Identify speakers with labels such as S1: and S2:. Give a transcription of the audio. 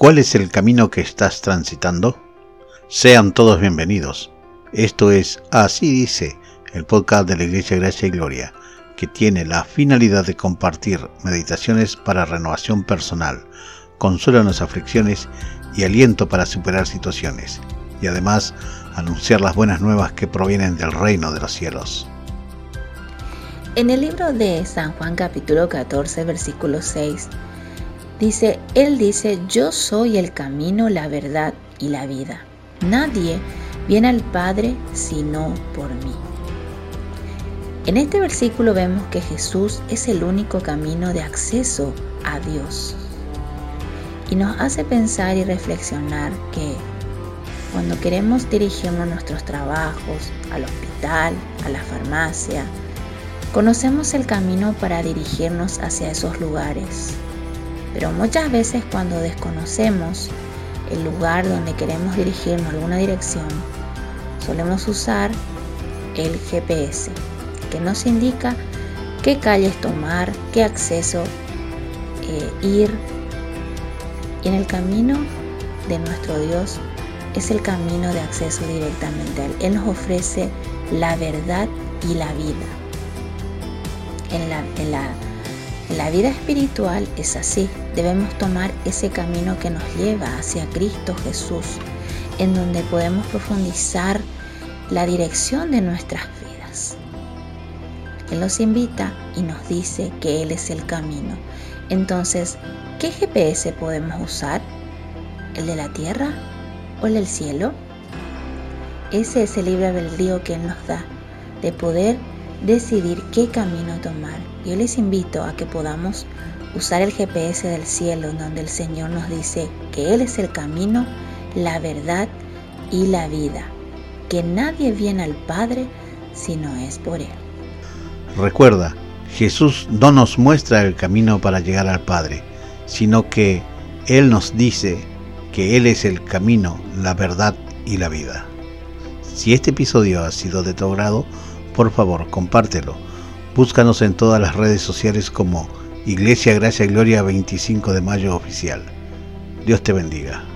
S1: ¿Cuál es el camino que estás transitando? Sean todos bienvenidos. Esto es Así dice, el podcast de la Iglesia Gracia y Gloria, que tiene la finalidad de compartir meditaciones para renovación personal, consuelo en las aflicciones y aliento para superar situaciones, y además anunciar las buenas nuevas que provienen del reino de los cielos.
S2: En el libro de San Juan capítulo 14 versículo 6 dice, Él dice, yo soy el camino, la verdad y la vida. Nadie viene al Padre sino por mí. En este versículo vemos que Jesús es el único camino de acceso a Dios. Y nos hace pensar y reflexionar que cuando queremos dirigirnos a nuestros trabajos, al hospital, a la farmacia, Conocemos el camino para dirigirnos hacia esos lugares, pero muchas veces cuando desconocemos el lugar donde queremos dirigirnos alguna dirección, solemos usar el GPS, que nos indica qué calles tomar, qué acceso eh, ir. Y en el camino de nuestro Dios es el camino de acceso directamente a Él. Él nos ofrece la verdad y la vida en la, vida espiritual es así. Debemos tomar ese camino que nos lleva hacia Cristo Jesús, en donde podemos profundizar la dirección de nuestras vidas. Él nos invita y nos dice que Él es el camino. Entonces, ¿qué GPS podemos usar? ¿El de la tierra o el del cielo? Ese es el libre albedrío que Él nos da, de poder decidir qué camino tomar. Yo les invito a que podamos usar el GPS del cielo donde el Señor nos dice que Él es el camino, la verdad y la vida, que nadie viene al Padre si no es por Él.
S1: Recuerda, Jesús no nos muestra el camino para llegar al Padre, sino que Él nos dice que Él es el camino, la verdad y la vida. Si este episodio ha sido de tu agrado, por favor, compártelo. Búscanos en todas las redes sociales como Iglesia Gracia y Gloria 25 de Mayo Oficial. Dios te bendiga.